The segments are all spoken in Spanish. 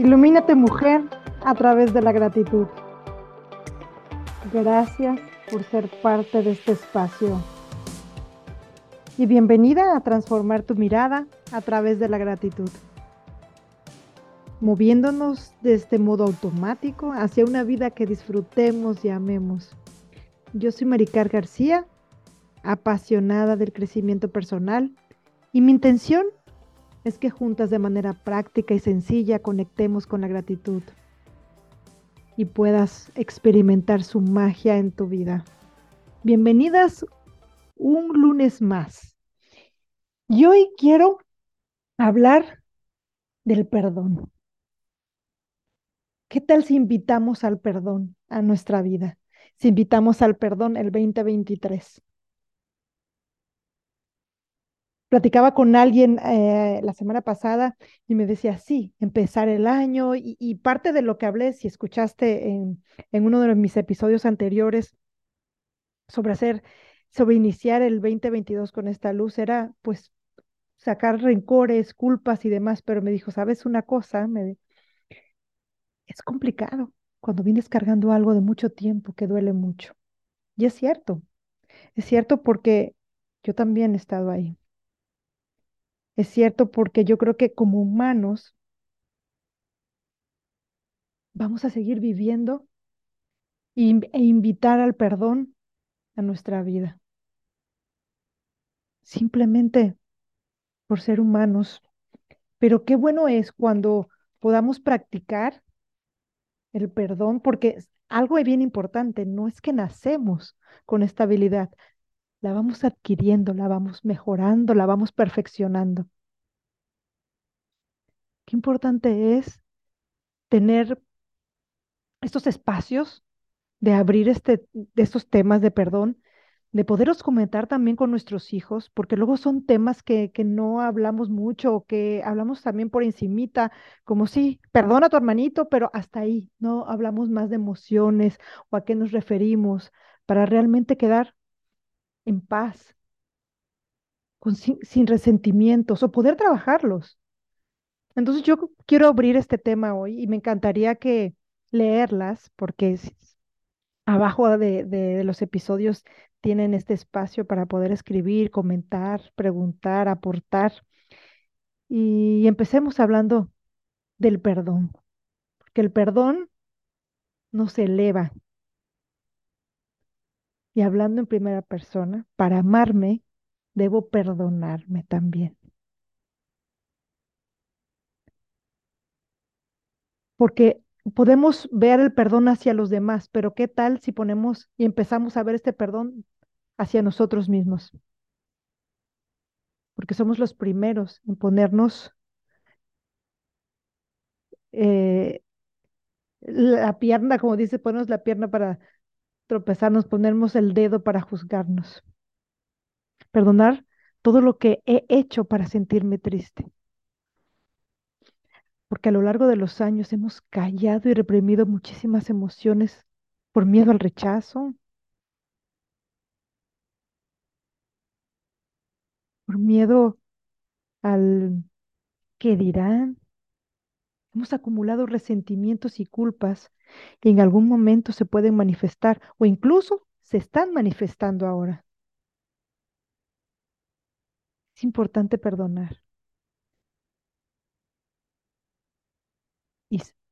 Ilumínate mujer a través de la gratitud. Gracias por ser parte de este espacio. Y bienvenida a transformar tu mirada a través de la gratitud. Moviéndonos de este modo automático hacia una vida que disfrutemos y amemos. Yo soy Maricar García, apasionada del crecimiento personal y mi intención es que juntas de manera práctica y sencilla conectemos con la gratitud y puedas experimentar su magia en tu vida. Bienvenidas un lunes más. Y hoy quiero hablar del perdón. ¿Qué tal si invitamos al perdón a nuestra vida? Si invitamos al perdón el 2023 platicaba con alguien eh, la semana pasada y me decía, sí, empezar el año y, parte de lo que hablé, si escuchaste en, uno de mis episodios anteriores sobre hacer, sobre iniciar el 2022 con esta luz, era pues sacar rencores, culpas y demás, pero me dijo, ¿sabes una cosa? Me, es complicado cuando vienes cargando algo de mucho tiempo que duele mucho. Y es cierto, es cierto porque yo también he estado ahí. Es cierto porque yo creo que como humanos vamos a seguir viviendo e invitar al perdón a nuestra vida. Simplemente por ser humanos. Pero qué bueno es cuando podamos practicar el perdón, porque algo es bien importante, no es que nacemos con esta habilidad, la vamos adquiriendo, la vamos mejorando, la vamos perfeccionando. Qué importante es tener estos espacios de abrir este, de estos temas de perdón, de poderos comentar también con nuestros hijos, porque luego son temas que, que no hablamos mucho o que hablamos también por encimita, como sí, perdona tu hermanito, pero hasta ahí, no hablamos más de emociones o a qué nos referimos, para realmente quedar en paz, sin, resentimientos o poder trabajarlos. Entonces yo quiero abrir este tema hoy y me encantaría que leerlas porque abajo de, de, los episodios tienen este espacio para poder escribir, comentar, preguntar, aportar. Y empecemos hablando del perdón, porque el perdón nos eleva, y hablando en primera persona, para amarme, debo perdonarme también. Porque podemos ver el perdón hacia los demás, pero ¿qué tal si ponemos y empezamos a ver este perdón hacia nosotros mismos? Porque somos los primeros en ponernos eh, la pierna, como dice, ponernos la pierna para tropezarnos, ponernos el dedo para juzgarnos. Perdonar todo lo que he hecho para sentirme triste. Porque a lo largo de los años hemos callado y reprimido muchísimas emociones por miedo al rechazo, por miedo al que dirán. Hemos acumulado resentimientos y culpas que en algún momento se pueden manifestar o incluso se están manifestando ahora. Es importante perdonar.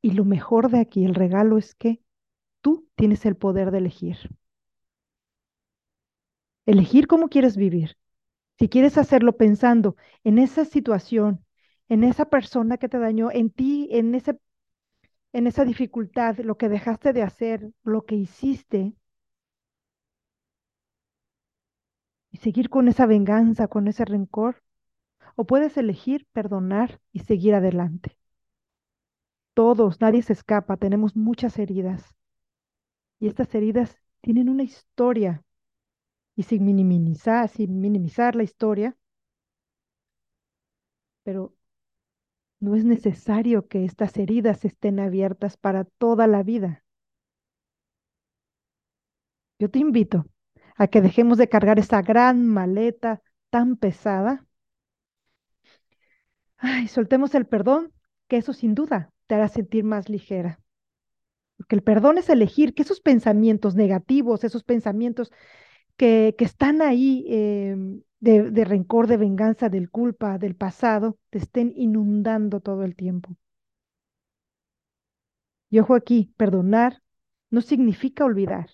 Y, lo mejor de aquí, el regalo es que tú tienes el poder de elegir. Elegir cómo quieres vivir. Si quieres hacerlo pensando en esa situación, en esa persona que te dañó, en ti, en ese en esa dificultad, lo que dejaste de hacer, lo que hiciste, y seguir con esa venganza, con ese rencor, o puedes elegir perdonar y seguir adelante. Todos, nadie se escapa, tenemos muchas heridas. Y estas heridas tienen una historia. Y sin minimizar, sin minimizar la historia, pero no es necesario que estas heridas estén abiertas para toda la vida. Yo te invito a que dejemos de cargar esa gran maleta tan pesada. Ay, soltemos el perdón, que eso sin duda te hará sentir más ligera. Porque el perdón es elegir que esos pensamientos negativos, esos pensamientos que, que están ahí em, de, de rencor, de venganza, del culpa, del pasado, te estén inundando todo el tiempo. Y ojo aquí, perdonar no significa olvidar,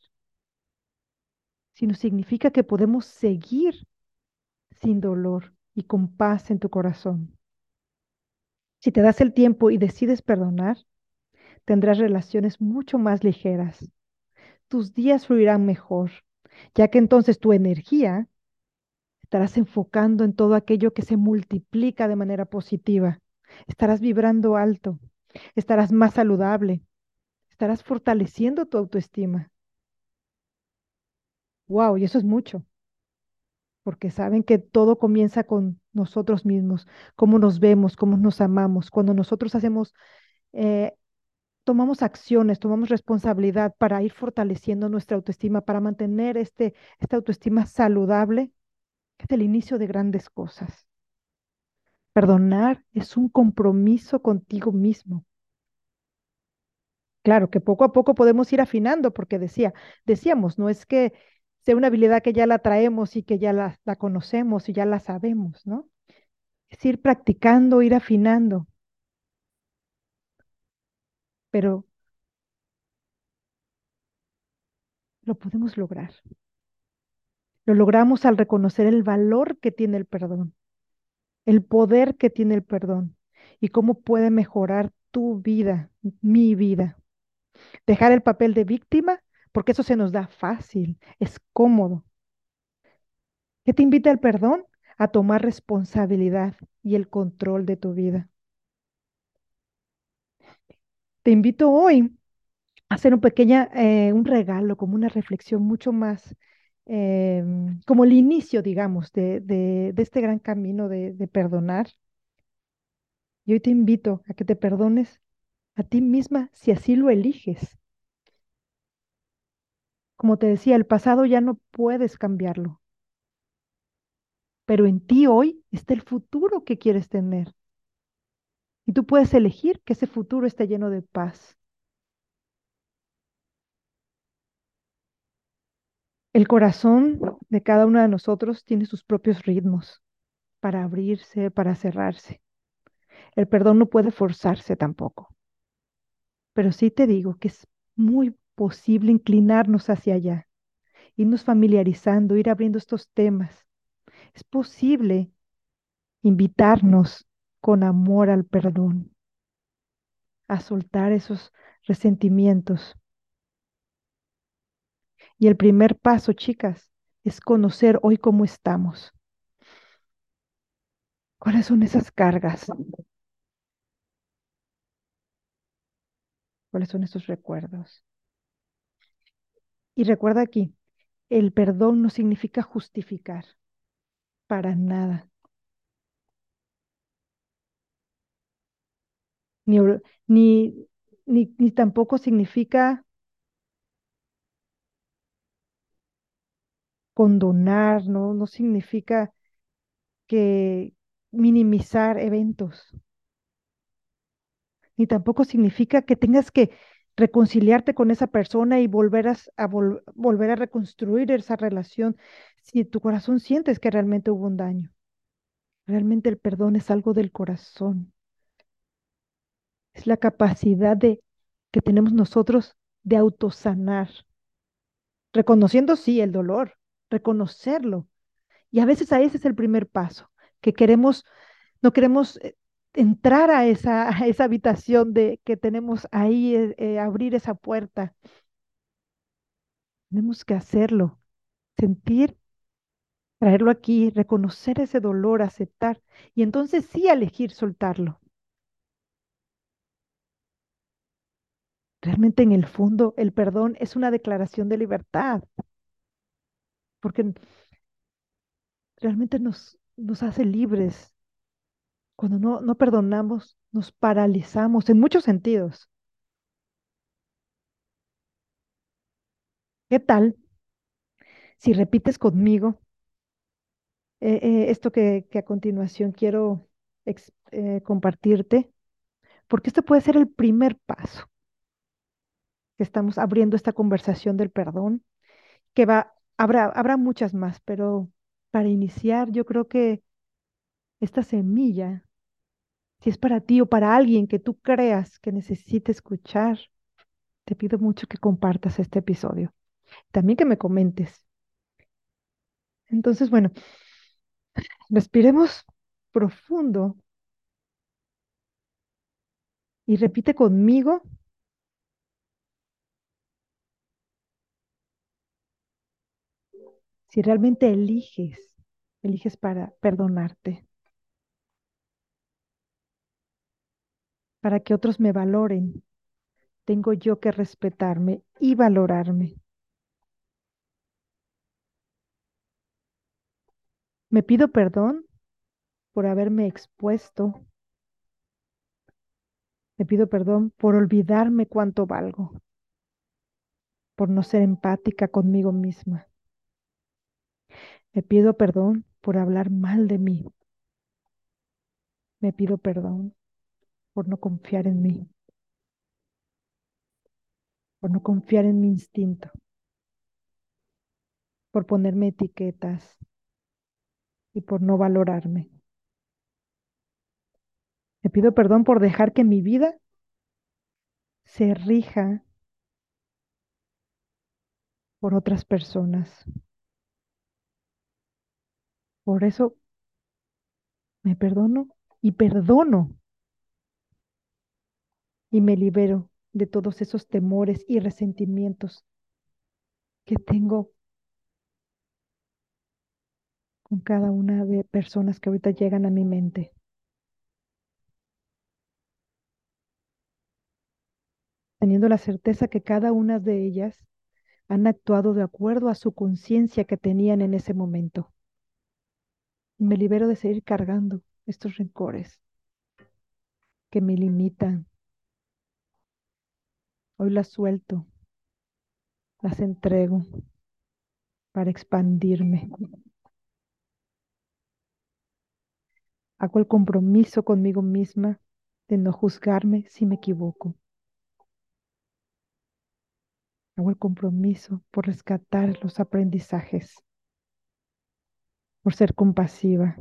sino significa que podemos seguir sin dolor y con paz en tu corazón. Si te das el tiempo y decides perdonar, tendrás relaciones mucho más ligeras. Tus días fluirán mejor, ya que entonces tu energía estarás enfocando en todo aquello que se multiplica de manera positiva. Estarás vibrando alto, estarás más saludable, estarás fortaleciendo tu autoestima. Wow, y eso es mucho, porque saben que todo comienza con nosotros mismos, cómo nos vemos, cómo nos amamos. Cuando nosotros hacemos, eh, tomamos acciones, tomamos responsabilidad para ir fortaleciendo nuestra autoestima, para mantener este, esta autoestima saludable, es el inicio de grandes cosas. Perdonar es un compromiso contigo mismo. Claro que poco a poco podemos ir afinando, porque decía, decíamos, no es que sea una habilidad que ya la traemos y que ya la, conocemos y ya la sabemos, ¿no? Es ir practicando, ir afinando. Pero lo podemos lograr. Lo logramos al reconocer el valor que tiene el perdón, el poder que tiene el perdón y cómo puede mejorar tu vida, mi vida. Dejar el papel de víctima, porque eso se nos da fácil, es cómodo. ¿Qué te invita el perdón? A tomar responsabilidad y el control de tu vida. Te invito hoy a hacer un pequeño, eh, un regalo, como una reflexión mucho más Em, como el inicio, digamos, de, de, este gran camino de, de perdonar. Y hoy te invito a que te perdones a ti misma si así lo eliges. Como te decía, el pasado ya no puedes cambiarlo, pero en ti hoy está el futuro que quieres tener. Y tú puedes elegir que ese futuro esté lleno de paz, El corazón de cada uno de nosotros tiene sus propios ritmos para abrirse, para cerrarse. El perdón no puede forzarse tampoco. Pero sí te digo que es muy posible inclinarnos hacia allá, irnos familiarizando, ir abriendo estos temas. Es posible invitarnos con amor al perdón, a soltar esos resentimientos, y el primer paso, chicas, es conocer hoy cómo estamos. ¿Cuáles son esas cargas? ¿Cuáles son esos recuerdos? Y recuerda aquí, el perdón no significa justificar, para nada. Ni, ni, ni, tampoco significa condonar, ¿no? No significa que minimizar eventos, ni tampoco significa que tengas que reconciliarte con esa persona y volver a, volver a reconstruir esa relación si tu corazón sientes que realmente hubo un daño. Realmente el perdón es algo del corazón. Es la capacidad de que tenemos nosotros de autosanar, reconociendo sí el dolor, reconocerlo. Y a veces a ese es el primer paso, que queremos, no queremos eh, entrar a esa, esa habitación de que tenemos ahí, eh, eh, abrir esa puerta. Tenemos que hacerlo, sentir, traerlo aquí, reconocer ese dolor, aceptar y entonces sí elegir soltarlo. Realmente en el fondo el perdón es una declaración de libertad porque realmente nos, nos hace libres. Cuando no, no perdonamos, nos paralizamos en muchos sentidos. ¿Qué tal si repites conmigo eh, eh, esto que, a continuación quiero eh, compartirte? porque este puede ser el primer paso, estamos abriendo esta conversación del perdón, que va, habrá, habrá muchas más, pero para iniciar yo creo que esta semilla, si es para ti o para alguien que tú creas que necesite escuchar, te pido mucho que compartas este episodio. También que me comentes. Entonces, bueno, respiremos profundo y repite conmigo. Si realmente eliges, eliges para perdonarte, para que otros me valoren, tengo yo que respetarme y valorarme. Me pido perdón por haberme expuesto. Me pido perdón por olvidarme cuánto valgo, por no ser empática conmigo misma. Me pido perdón por hablar mal de mí. Me pido perdón por no confiar en mí, por no confiar en mi instinto, por ponerme etiquetas y por no valorarme. Me pido perdón por dejar que mi vida se rija por otras personas. Por eso me perdono y perdono y me libero de todos esos temores y resentimientos que tengo con cada una de personas que ahorita llegan a mi mente. Teniendo la certeza que cada una de ellas han actuado de acuerdo a su conciencia que tenían en ese momento. Me libero de seguir cargando estos rencores que me limitan. Hoy las suelto, las entrego para expandirme. Hago el compromiso conmigo misma de no juzgarme si me equivoco. Hago el compromiso por rescatar los aprendizajes, por ser compasiva,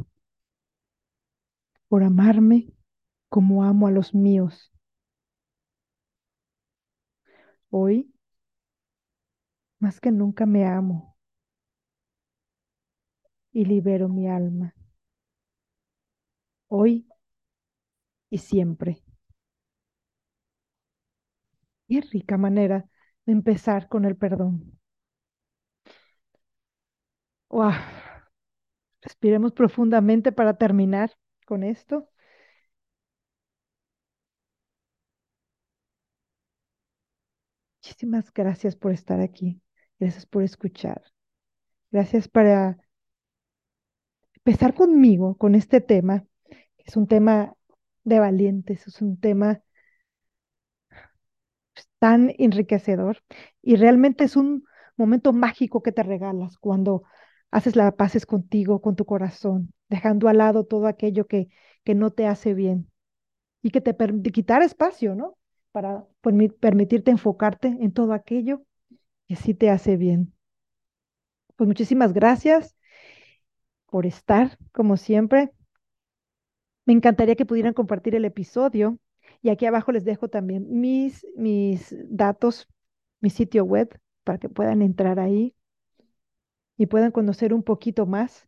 por amarme como amo a los míos. Hoy, más que nunca me amo y libero mi alma. Hoy y siempre. Qué rica manera de empezar con el perdón. Wow. Respiremos profundamente para terminar con esto. Muchísimas gracias por estar aquí. Gracias por escuchar. Gracias para empezar conmigo con este tema. Es un tema de valientes, es un tema tan enriquecedor y realmente es un momento mágico que te regalas cuando haces la paces contigo, con tu corazón, dejando al lado todo aquello que, que no te hace bien y que te quitar espacio, ¿no? Para permitirte enfocarte en todo aquello que sí te hace bien. Pues muchísimas gracias por estar, como siempre. Me encantaría que pudieran compartir el episodio y aquí abajo les dejo también mis, mis datos, mi sitio web, para que puedan entrar ahí y puedan conocer un poquito más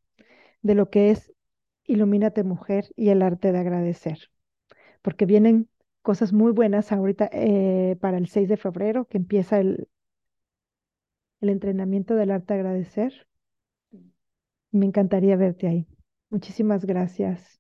de lo que es Ilumínate Mujer y el arte de agradecer. Porque vienen cosas muy buenas ahorita eh, para el 6 de febrero, que empieza el, el entrenamiento del arte de agradecer. Me encantaría verte ahí. Muchísimas gracias.